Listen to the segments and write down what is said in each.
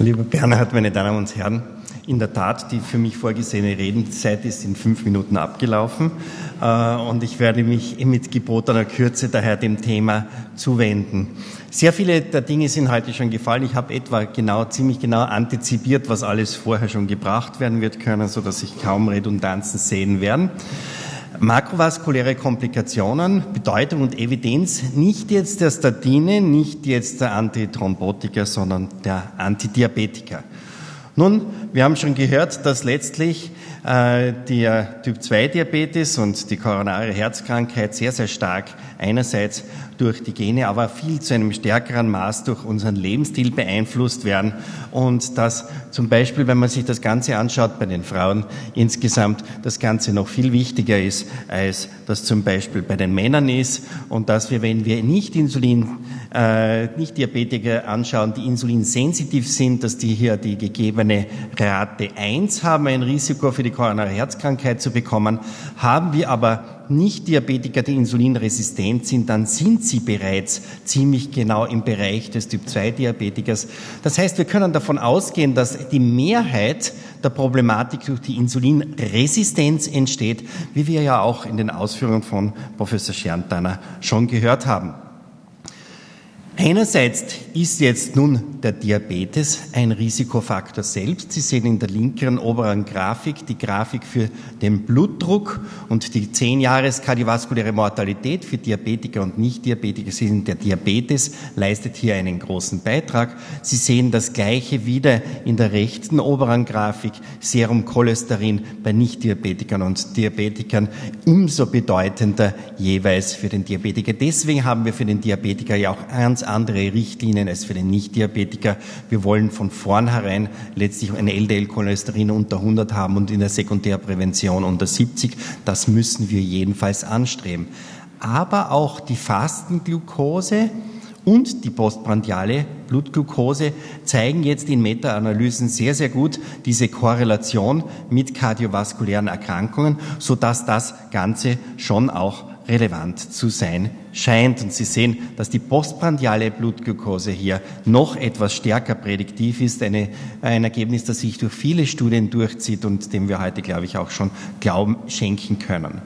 Lieber Bernhard, meine Damen und Herren, in der Tat, die für mich vorgesehene Redenzeit ist in fünf Minuten abgelaufen äh, und ich werde mich mit gebotener Kürze daher dem Thema zuwenden. Sehr viele der Dinge sind heute schon gefallen. Ich habe etwa genau, ziemlich genau antizipiert, was alles vorher schon gebracht werden wird können, so dass sich kaum Redundanzen sehen werden. Makrovaskuläre Komplikationen, Bedeutung und Evidenz nicht jetzt der Statine, nicht jetzt der Antithrombotika, sondern der Antidiabetika. Nun, wir haben schon gehört, dass letztlich äh, der Typ-2-Diabetes und die koronare Herzkrankheit sehr, sehr stark einerseits durch die Gene, aber viel zu einem stärkeren Maß durch unseren Lebensstil beeinflusst werden. Und dass zum Beispiel, wenn man sich das Ganze anschaut bei den Frauen insgesamt, das Ganze noch viel wichtiger ist, als das zum Beispiel bei den Männern ist. Und dass wir, wenn wir nicht Insulin, äh, nicht Diabetiker anschauen, die insulinsensitiv sind, dass die hier die gegebene Rate 1 haben, ein Risiko für die koronare Herzkrankheit zu bekommen, haben wir aber nicht-Diabetiker, die insulinresistent sind, dann sind sie bereits ziemlich genau im Bereich des Typ-2-Diabetikers. Das heißt, wir können davon ausgehen, dass die Mehrheit der Problematik durch die Insulinresistenz entsteht, wie wir ja auch in den Ausführungen von Professor Scherntaner schon gehört haben. Einerseits ist jetzt nun der Diabetes ein Risikofaktor selbst. Sie sehen in der linkeren oberen Grafik die Grafik für den Blutdruck und die 10 Jahres kardiovaskuläre Mortalität für Diabetiker und Nicht-Diabetiker. Sie sehen, der Diabetes leistet hier einen großen Beitrag. Sie sehen das Gleiche wieder in der rechten oberen Grafik, Serumcholesterin bei Nicht-Diabetikern und Diabetikern umso bedeutender jeweils für den Diabetiker. Deswegen haben wir für den Diabetiker ja auch ganz andere Richtlinien als für den Nicht-Diabetiker. Wir wollen von vornherein letztlich ein LDL-Cholesterin unter 100 haben und in der Sekundärprävention unter 70. Das müssen wir jedenfalls anstreben. Aber auch die Fastenglucose und die postprandiale Blutglucose zeigen jetzt in Meta-Analysen sehr, sehr gut diese Korrelation mit kardiovaskulären Erkrankungen, sodass das Ganze schon auch relevant zu sein scheint. Und Sie sehen, dass die postprandiale Blutglucose hier noch etwas stärker prädiktiv ist, eine, ein Ergebnis, das sich durch viele Studien durchzieht und dem wir heute, glaube ich, auch schon Glauben schenken können.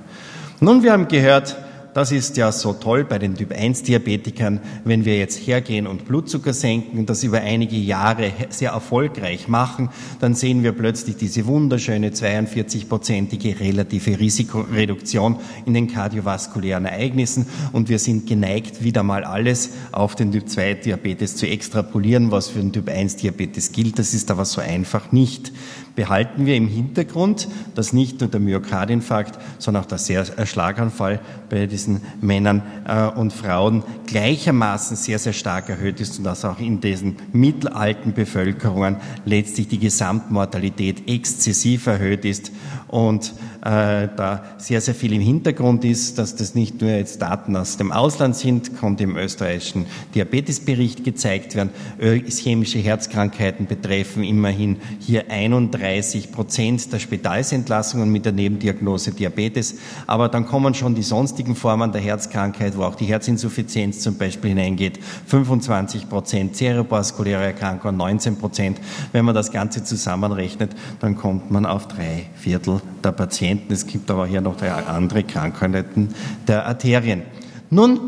Nun, wir haben gehört, das ist ja so toll bei den Typ-1-Diabetikern, wenn wir jetzt hergehen und Blutzucker senken, das über einige Jahre sehr erfolgreich machen, dann sehen wir plötzlich diese wunderschöne 42-prozentige relative Risikoreduktion in den kardiovaskulären Ereignissen und wir sind geneigt, wieder mal alles auf den Typ-2-Diabetes zu extrapolieren, was für den Typ-1-Diabetes gilt. Das ist aber so einfach nicht behalten wir im Hintergrund, dass nicht nur der Myokardinfarkt, sondern auch der Schlaganfall bei diesen Männern äh, und Frauen gleichermaßen sehr, sehr stark erhöht ist und dass auch in diesen mittelalten Bevölkerungen letztlich die Gesamtmortalität exzessiv erhöht ist und äh, da sehr, sehr viel im Hintergrund ist, dass das nicht nur jetzt Daten aus dem Ausland sind, konnte im österreichischen Diabetesbericht gezeigt werden. Ischämische Herzkrankheiten betreffen immerhin hier 31 30 Prozent der Spitalsentlassungen mit der Nebendiagnose Diabetes. Aber dann kommen schon die sonstigen Formen der Herzkrankheit, wo auch die Herzinsuffizienz zum Beispiel hineingeht. 25 Prozent zerebrovaskuläre Erkrankungen, 19 Prozent. Wenn man das Ganze zusammenrechnet, dann kommt man auf drei Viertel der Patienten. Es gibt aber hier noch andere Krankheiten der Arterien. Nun,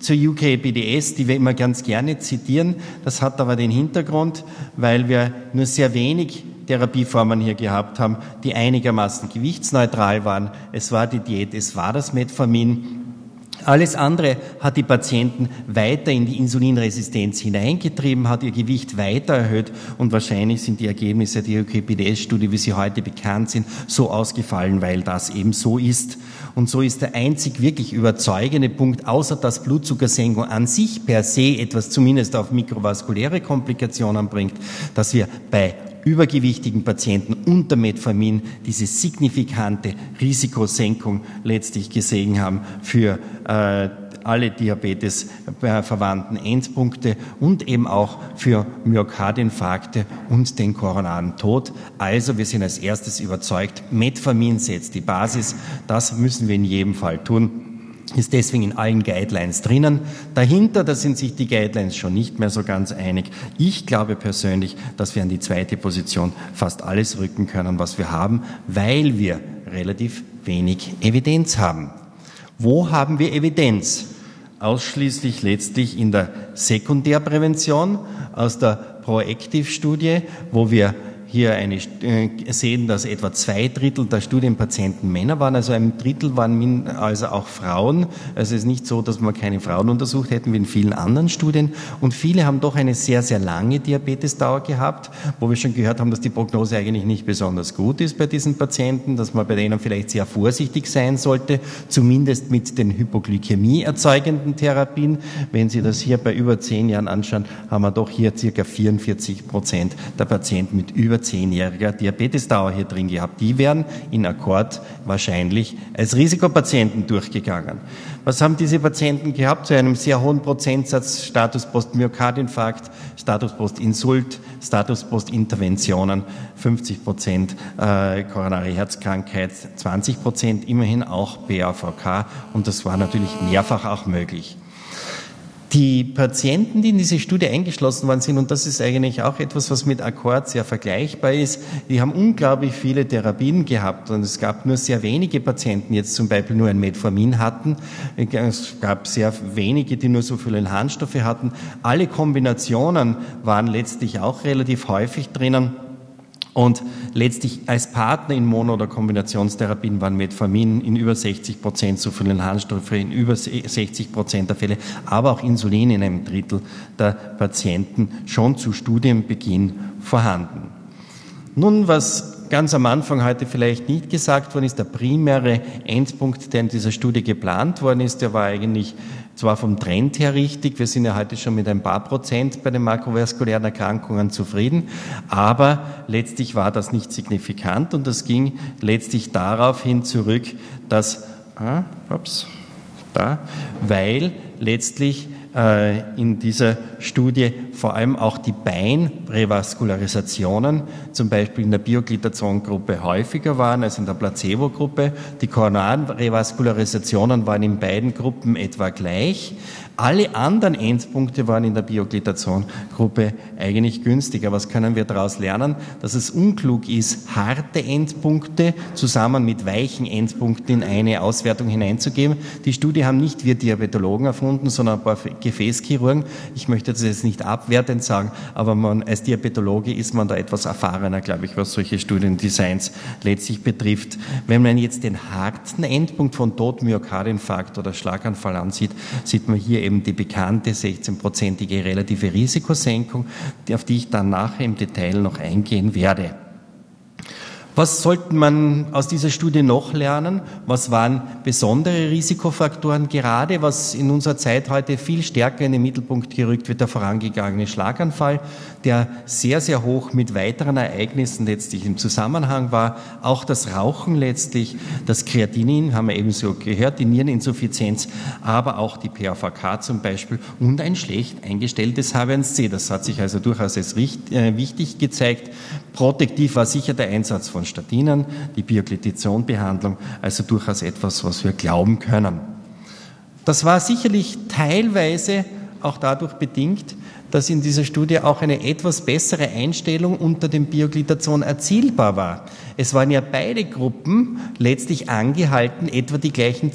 zur UKPDS, die wir immer ganz gerne zitieren. Das hat aber den Hintergrund, weil wir nur sehr wenig Therapieformen hier gehabt haben, die einigermaßen gewichtsneutral waren. Es war die Diät, es war das Metformin. Alles andere hat die Patienten weiter in die Insulinresistenz hineingetrieben, hat ihr Gewicht weiter erhöht und wahrscheinlich sind die Ergebnisse der UKPDS-Studie, wie sie heute bekannt sind, so ausgefallen, weil das eben so ist. Und so ist der einzig wirklich überzeugende Punkt, außer dass Blutzuckersenkung an sich per se etwas zumindest auf mikrovaskuläre Komplikationen bringt, dass wir bei übergewichtigen Patienten unter Metformin diese signifikante Risikosenkung letztlich gesehen haben für äh, alle Diabetes-verwandten Endpunkte und eben auch für Myokardinfarkte und den koronaren Tod. Also wir sind als erstes überzeugt, Metformin setzt die Basis. Das müssen wir in jedem Fall tun. Ist deswegen in allen Guidelines drinnen. Dahinter, da sind sich die Guidelines schon nicht mehr so ganz einig. Ich glaube persönlich, dass wir an die zweite Position fast alles rücken können, was wir haben, weil wir relativ wenig Evidenz haben. Wo haben wir Evidenz? Ausschließlich letztlich in der Sekundärprävention aus der Proactive-Studie, wo wir hier eine, äh, sehen, dass etwa zwei Drittel der Studienpatienten Männer waren, also ein Drittel waren also auch Frauen. Also es ist nicht so, dass wir keine Frauen untersucht hätten wie in vielen anderen Studien. Und viele haben doch eine sehr, sehr lange Diabetesdauer gehabt, wo wir schon gehört haben, dass die Prognose eigentlich nicht besonders gut ist bei diesen Patienten, dass man bei denen vielleicht sehr vorsichtig sein sollte, zumindest mit den Hypoglykämie erzeugenden Therapien. Wenn Sie das hier bei über zehn Jahren anschauen, haben wir doch hier circa 44 Prozent der Patienten mit über über zehnjähriger Diabetesdauer hier drin gehabt. Die wären in Akkord wahrscheinlich als Risikopatienten durchgegangen. Was haben diese Patienten gehabt? Zu einem sehr hohen Prozentsatz Status Postmyokardinfarkt, Status Postinsult, Status Postinterventionen, 50 Prozent äh, koronare Herzkrankheit, 20 Prozent immerhin auch BAVK und das war natürlich mehrfach auch möglich. Die Patienten, die in diese Studie eingeschlossen worden sind, und das ist eigentlich auch etwas, was mit Akkord sehr vergleichbar ist, die haben unglaublich viele Therapien gehabt und es gab nur sehr wenige Patienten, jetzt zum Beispiel nur ein Metformin hatten. Es gab sehr wenige, die nur so viele Harnstoffe hatten. Alle Kombinationen waren letztlich auch relativ häufig drinnen. Und letztlich als Partner in Mono- oder Kombinationstherapien waren Metformin in über 60 Prozent so vielen Harnstoffe, in über 60 Prozent der Fälle, aber auch Insulin in einem Drittel der Patienten schon zu Studienbeginn vorhanden. Nun, was ganz am Anfang heute vielleicht nicht gesagt worden ist, der primäre Endpunkt, der in dieser Studie geplant worden ist, der war eigentlich zwar vom Trend her richtig, wir sind ja heute schon mit ein paar Prozent bei den makrovaskulären Erkrankungen zufrieden, aber letztlich war das nicht signifikant und das ging letztlich darauf hin zurück, dass, ah, ups, da, weil letztlich in dieser Studie vor allem auch die Beinrevaskularisation zum Beispiel in der Bioglitazon-Gruppe häufiger waren als in der Placebo-Gruppe. Die Koronarrevaskularisation waren in beiden Gruppen etwa gleich. Alle anderen Endpunkte waren in der Bioglitazon-Gruppe eigentlich günstiger. Was können wir daraus lernen? Dass es unklug ist, harte Endpunkte zusammen mit weichen Endpunkten in eine Auswertung hineinzugeben. Die Studie haben nicht wir Diabetologen erfunden, sondern ein paar Gefäßchirurgen. Ich möchte das jetzt nicht abwertend sagen, aber man, als Diabetologe ist man da etwas erfahrener, glaube ich, was solche Studiendesigns letztlich betrifft. Wenn man jetzt den harten Endpunkt von Tod, Myokardinfarkt oder Schlaganfall ansieht, sieht man hier eben die bekannte 16-prozentige relative Risikosenkung, auf die ich dann nachher im Detail noch eingehen werde. Was sollte man aus dieser Studie noch lernen? Was waren besondere Risikofaktoren? Gerade was in unserer Zeit heute viel stärker in den Mittelpunkt gerückt wird, der vorangegangene Schlaganfall, der sehr, sehr hoch mit weiteren Ereignissen letztlich im Zusammenhang war. Auch das Rauchen letztlich, das Kreatinin, haben wir ebenso gehört, die Niereninsuffizienz, aber auch die PAVK zum Beispiel und ein schlecht eingestelltes H1C. Das hat sich also durchaus als äh, wichtig gezeigt. Protektiv war sicher der Einsatz von Statinen, die Bioglitizonbehandlung, also durchaus etwas, was wir glauben können. Das war sicherlich teilweise auch dadurch bedingt, dass in dieser Studie auch eine etwas bessere Einstellung unter dem Bioglitazon erzielbar war. Es waren ja beide Gruppen letztlich angehalten, etwa die gleichen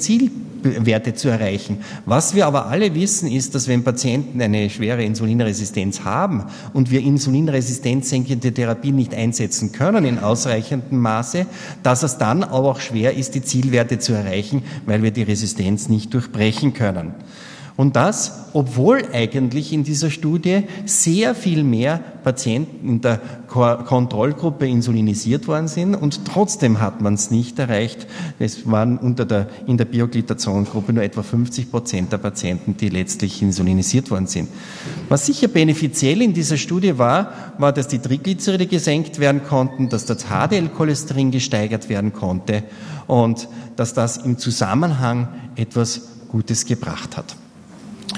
Zielwerte zu erreichen. Was wir aber alle wissen, ist, dass wenn Patienten eine schwere Insulinresistenz haben und wir insulinresistenzsenkende Therapien nicht einsetzen können in ausreichendem Maße, dass es dann aber auch schwer ist, die Zielwerte zu erreichen, weil wir die Resistenz nicht durchbrechen können. Und das, obwohl eigentlich in dieser Studie sehr viel mehr Patienten in der Kontrollgruppe insulinisiert worden sind und trotzdem hat man es nicht erreicht. Es waren unter der, in der Bioglitazon-Gruppe nur etwa 50 Prozent der Patienten, die letztlich insulinisiert worden sind. Was sicher benefiziell in dieser Studie war, war, dass die Triglyceride gesenkt werden konnten, dass das HDL-Cholesterin gesteigert werden konnte und dass das im Zusammenhang etwas Gutes gebracht hat.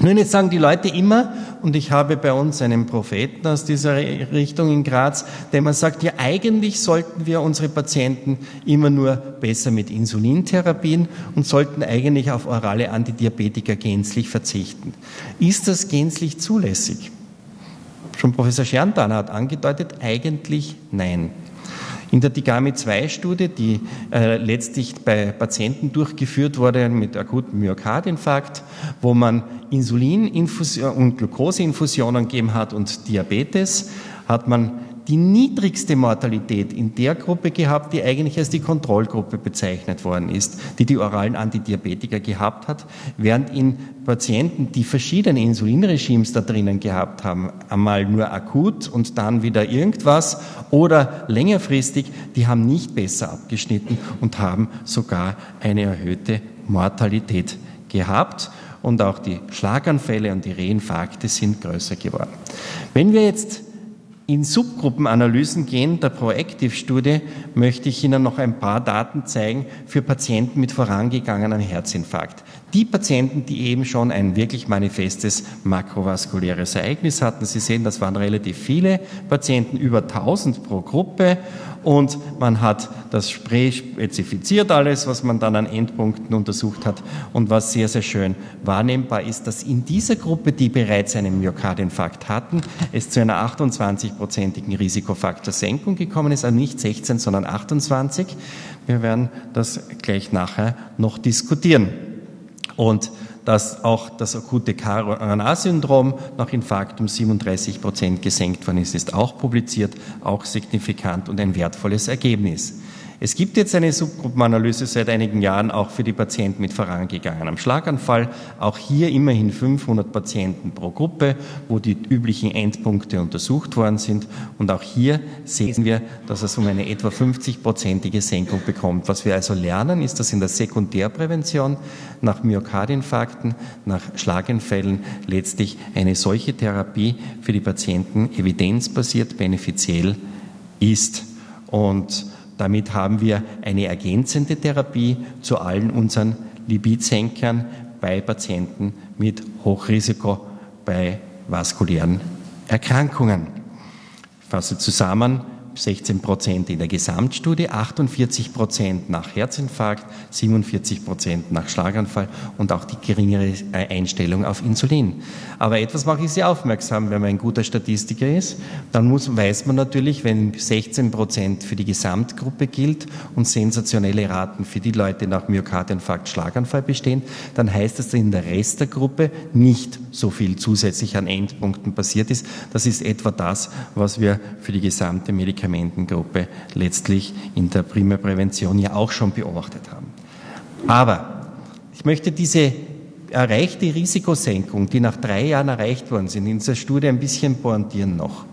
Nun, jetzt sagen die Leute immer, und ich habe bei uns einen Propheten aus dieser Richtung in Graz, der immer sagt, ja, eigentlich sollten wir unsere Patienten immer nur besser mit Insulintherapien und sollten eigentlich auf orale Antidiabetika gänzlich verzichten. Ist das gänzlich zulässig? Schon Professor Scherntan hat angedeutet, eigentlich nein. In der Digami-2-Studie, die äh, letztlich bei Patienten durchgeführt wurde mit akutem Myokardinfarkt, wo man Insulin und Glukoseinfusionen gegeben hat und Diabetes, hat man die niedrigste Mortalität in der Gruppe gehabt, die eigentlich als die Kontrollgruppe bezeichnet worden ist, die die oralen Antidiabetika gehabt hat, während in Patienten, die verschiedene Insulinregimes da drinnen gehabt haben, einmal nur akut und dann wieder irgendwas oder längerfristig, die haben nicht besser abgeschnitten und haben sogar eine erhöhte Mortalität gehabt und auch die Schlaganfälle und die Reinfarkte sind größer geworden. Wenn wir jetzt in Subgruppenanalysen gehen der Proactive-Studie möchte ich Ihnen noch ein paar Daten zeigen für Patienten mit vorangegangenem Herzinfarkt. Die Patienten, die eben schon ein wirklich manifestes makrovaskuläres Ereignis hatten, Sie sehen, das waren relativ viele Patienten, über 1000 pro Gruppe und man hat das Spray spezifiziert alles, was man dann an Endpunkten untersucht hat. Und was sehr, sehr schön wahrnehmbar ist, dass in dieser Gruppe, die bereits einen Myokardinfarkt hatten, es zu einer 28-prozentigen Risikofaktorsenkung gekommen ist, also nicht 16, sondern 28. Wir werden das gleich nachher noch diskutieren. Und dass auch das akute KRNA-Syndrom nach Infarkt um 37 Prozent gesenkt worden ist, ist auch publiziert, auch signifikant und ein wertvolles Ergebnis. Es gibt jetzt eine Subgruppenanalyse seit einigen Jahren auch für die Patienten mit vorangegangenem Schlaganfall. Auch hier immerhin 500 Patienten pro Gruppe, wo die üblichen Endpunkte untersucht worden sind. Und auch hier sehen wir, dass es um eine etwa 50-prozentige Senkung bekommt. Was wir also lernen, ist, dass in der Sekundärprävention nach Myokardinfarkten, nach Schlaganfällen letztlich eine solche Therapie für die Patienten evidenzbasiert, benefiziell ist. Und damit haben wir eine ergänzende Therapie zu allen unseren Lipidsenkern bei Patienten mit Hochrisiko bei vaskulären Erkrankungen. Ich fasse zusammen, 16 Prozent in der Gesamtstudie, 48 Prozent nach Herzinfarkt, 47 Prozent nach Schlaganfall und auch die geringere äh, Einstellung auf Insulin. Aber etwas mache ich Sie aufmerksam, wenn man ein guter Statistiker ist, dann muss, weiß man natürlich, wenn 16 Prozent für die Gesamtgruppe gilt und sensationelle Raten für die Leute nach Myokardinfarkt, Schlaganfall bestehen, dann heißt das, dass in der Rest der Gruppe nicht so viel zusätzlich an Endpunkten passiert ist. Das ist etwa das, was wir für die gesamte Medikation Medikamentengruppe letztlich in der Primärprävention ja auch schon beobachtet haben. Aber ich möchte diese erreichte Risikosenkung, die nach drei Jahren erreicht worden sind, in dieser Studie ein bisschen pointieren noch.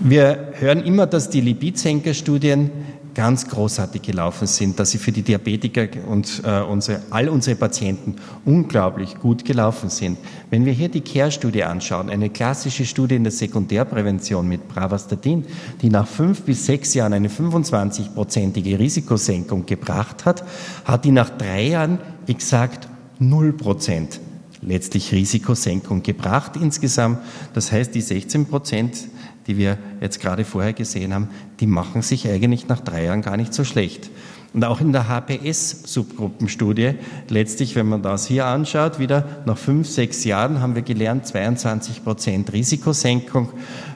Wir hören immer, dass die Lipidsenkerstudien ganz großartig gelaufen sind, dass sie für die Diabetiker und äh, unsere, all unsere Patienten unglaublich gut gelaufen sind. Wenn wir hier die CARE-Studie anschauen, eine klassische Studie in der Sekundärprävention mit Bravastatin, die nach fünf bis sechs Jahren eine 25-prozentige Risikosenkung gebracht hat, hat die nach drei Jahren exakt null Prozent letztlich Risikosenkung gebracht insgesamt. Das heißt, die 16 Prozent die wir jetzt gerade vorher gesehen haben, die machen sich eigentlich nach drei Jahren gar nicht so schlecht. Und auch in der HPS-Subgruppenstudie, letztlich, wenn man das hier anschaut, wieder nach fünf, sechs Jahren haben wir gelernt, 22 Prozent Risikosenkung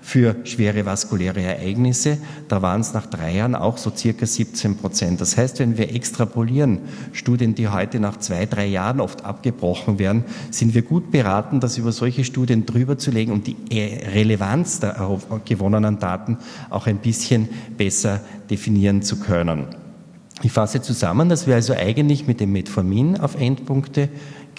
für schwere vaskuläre Ereignisse. Da waren es nach drei Jahren auch so circa 17 Prozent. Das heißt, wenn wir extrapolieren, Studien, die heute nach zwei, drei Jahren oft abgebrochen werden, sind wir gut beraten, das über solche Studien drüber zu legen und die Relevanz der gewonnenen Daten auch ein bisschen besser definieren zu können. Ich fasse zusammen, dass wir also eigentlich mit dem Metformin auf Endpunkte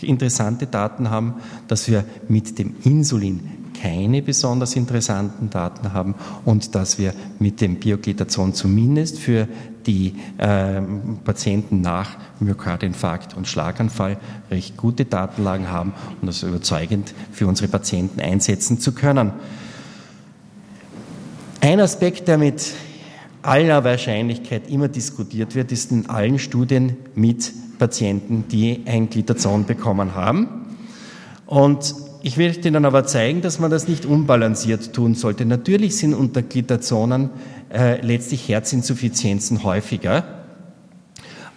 interessante Daten haben, dass wir mit dem Insulin keine besonders interessanten Daten haben und dass wir mit dem Bioglitazon zumindest für die äh, Patienten nach Myokardinfarkt und Schlaganfall recht gute Datenlagen haben und das überzeugend für unsere Patienten einsetzen zu können. Ein Aspekt, der mit aller Wahrscheinlichkeit immer diskutiert wird, ist in allen Studien mit Patienten, die ein Glitazon bekommen haben. Und ich will Ihnen aber zeigen, dass man das nicht unbalanciert tun sollte. Natürlich sind unter Glitazonen äh, letztlich Herzinsuffizienzen häufiger,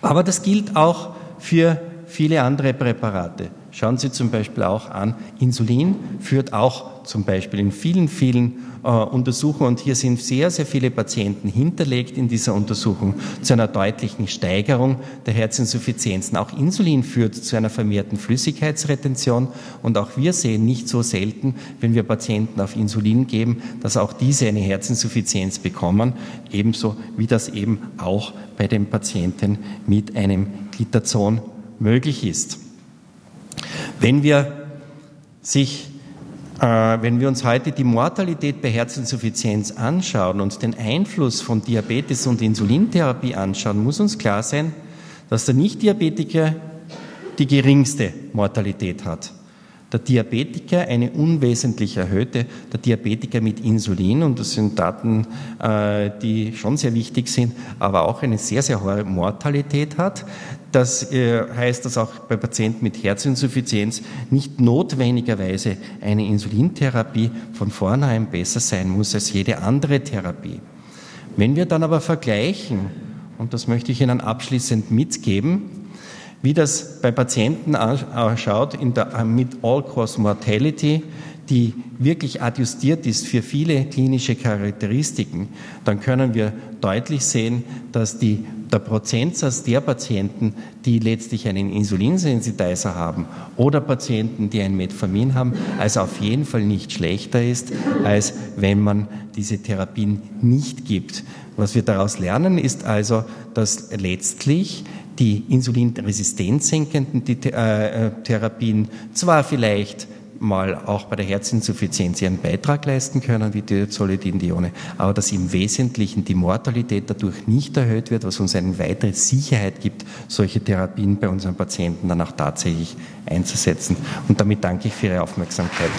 aber das gilt auch für viele andere Präparate. Schauen Sie zum Beispiel auch an, Insulin führt auch zum Beispiel in vielen, vielen äh, Untersuchungen, und hier sind sehr, sehr viele Patienten hinterlegt in dieser Untersuchung, zu einer deutlichen Steigerung der Herzinsuffizienzen. Auch Insulin führt zu einer vermehrten Flüssigkeitsretention und auch wir sehen nicht so selten, wenn wir Patienten auf Insulin geben, dass auch diese eine Herzinsuffizienz bekommen, ebenso wie das eben auch bei den Patienten mit einem Glitazon möglich ist. Wenn wir, sich, äh, wenn wir uns heute die Mortalität bei Herzinsuffizienz anschauen und den Einfluss von Diabetes und Insulintherapie anschauen, muss uns klar sein, dass der Nichtdiabetiker die geringste Mortalität hat der Diabetiker eine unwesentlich erhöhte, der Diabetiker mit Insulin, und das sind Daten, äh, die schon sehr wichtig sind, aber auch eine sehr, sehr hohe Mortalität hat. Das äh, heißt, dass auch bei Patienten mit Herzinsuffizienz nicht notwendigerweise eine Insulintherapie von vornherein besser sein muss als jede andere Therapie. Wenn wir dann aber vergleichen, und das möchte ich Ihnen abschließend mitgeben, wie das bei Patienten ausschaut der, mit All-Cause Mortality, die wirklich adjustiert ist für viele klinische Charakteristiken, dann können wir deutlich sehen, dass die, der Prozentsatz der Patienten, die letztlich einen Insulinsensitizer haben oder Patienten, die ein Metformin haben, also auf jeden Fall nicht schlechter ist, als wenn man diese Therapien nicht gibt. Was wir daraus lernen, ist also, dass letztlich die insulinresistenzsenkenden äh, äh, Therapien zwar vielleicht mal auch bei der Herzinsuffizienz ihren Beitrag leisten können, wie die Zolidindione, aber dass im Wesentlichen die Mortalität dadurch nicht erhöht wird, was uns eine weitere Sicherheit gibt, solche Therapien bei unseren Patienten dann auch tatsächlich einzusetzen. Und damit danke ich für Ihre Aufmerksamkeit.